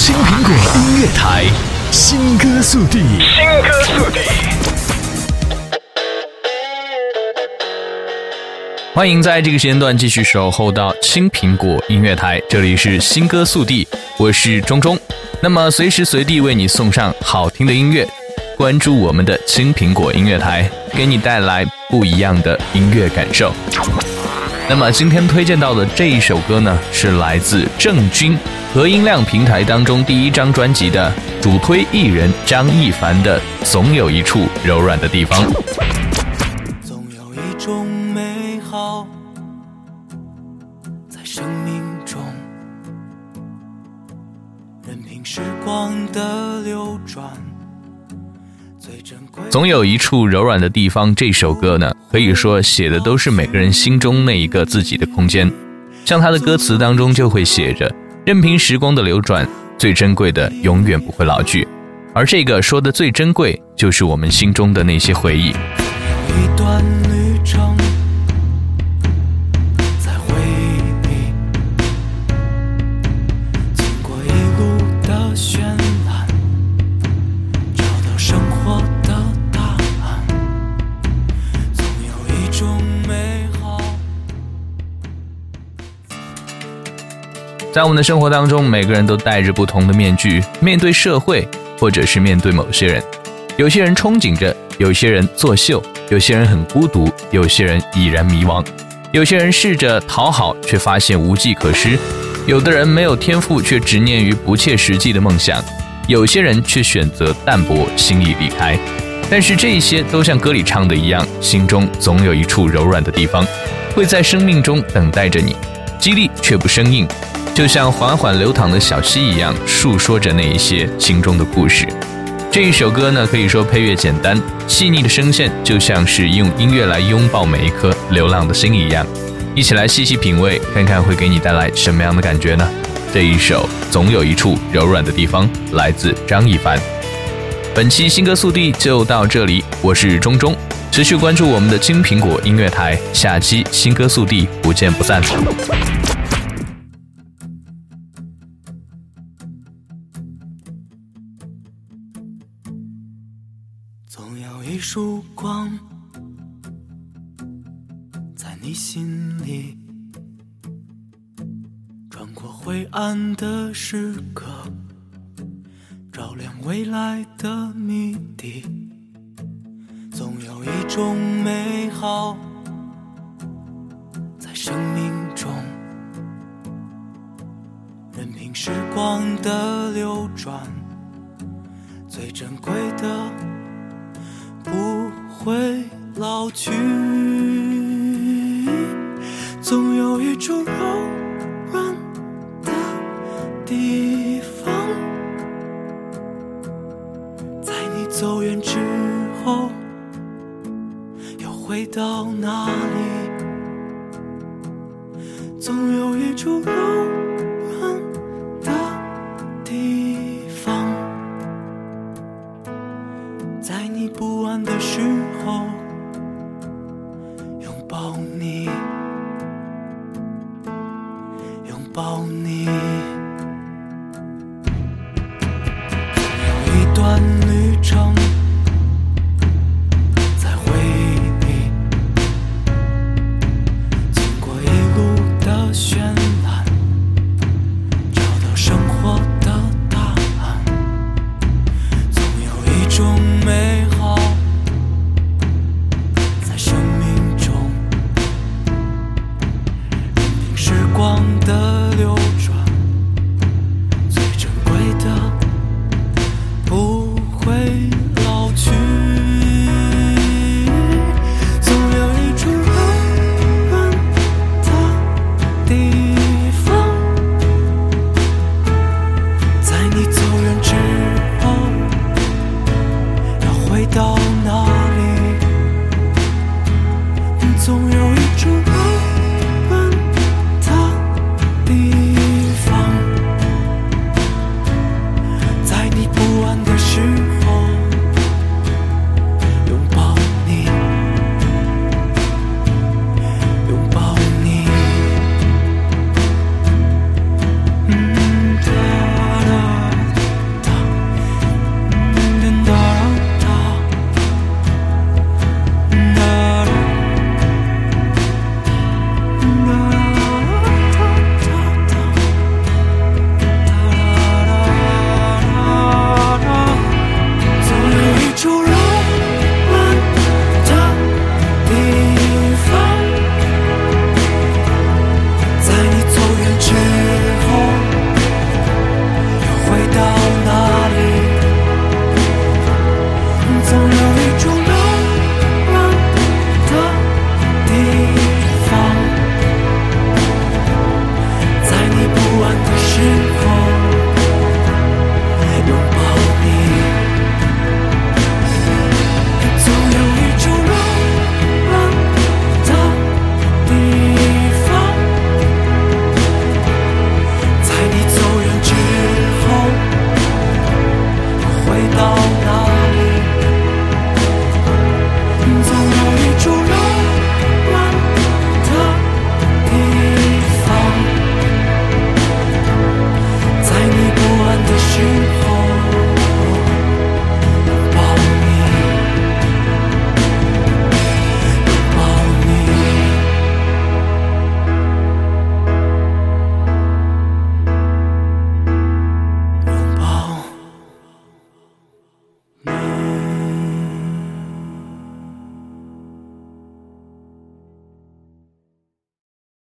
青苹果音乐台，新歌速递，新歌速递。欢迎在这个时间段继续守候到青苹果音乐台，这里是新歌速递，我是钟钟。那么随时随地为你送上好听的音乐，关注我们的青苹果音乐台，给你带来不一样的音乐感受。那么今天推荐到的这一首歌呢，是来自郑钧和音量平台当中第一张专辑的主推艺人张艺凡的《总有一处柔软的地方》。总有一种美好在生命中，任凭时光的流转。总有一处柔软的地方。这首歌呢，可以说写的都是每个人心中那一个自己的空间。像他的歌词当中就会写着：“任凭时光的流转，最珍贵的永远不会老去。”而这个说的最珍贵，就是我们心中的那些回忆。一段旅程。在我们的生活当中，每个人都戴着不同的面具，面对社会，或者是面对某些人。有些人憧憬着，有些人作秀，有些人很孤独，有些人已然迷茫。有些人试着讨好，却发现无计可施；有的人没有天赋，却执念于不切实际的梦想；有些人却选择淡泊，心意离开。但是这些都像歌里唱的一样，心中总有一处柔软的地方，会在生命中等待着你，激励却不生硬。就像缓缓流淌的小溪一样，诉说着那一些心中的故事。这一首歌呢，可以说配乐简单，细腻的声线就像是用音乐来拥抱每一颗流浪的心一样。一起来细细品味，看看会给你带来什么样的感觉呢？这一首总有一处柔软的地方，来自张一凡。本期新歌速递就到这里，我是钟钟，持续关注我们的金苹果音乐台，下期新歌速递不见不散。总有一束光，在你心里，穿过灰暗的时刻，照亮未来的谜底。总有一种美好，在生命中，任凭时光的流转，最珍贵的。会老去总有一处柔软的地方。在你走远之后又回到那里。总有一处柔软你不安的时候拥抱你拥抱你。有一段旅程光的流转。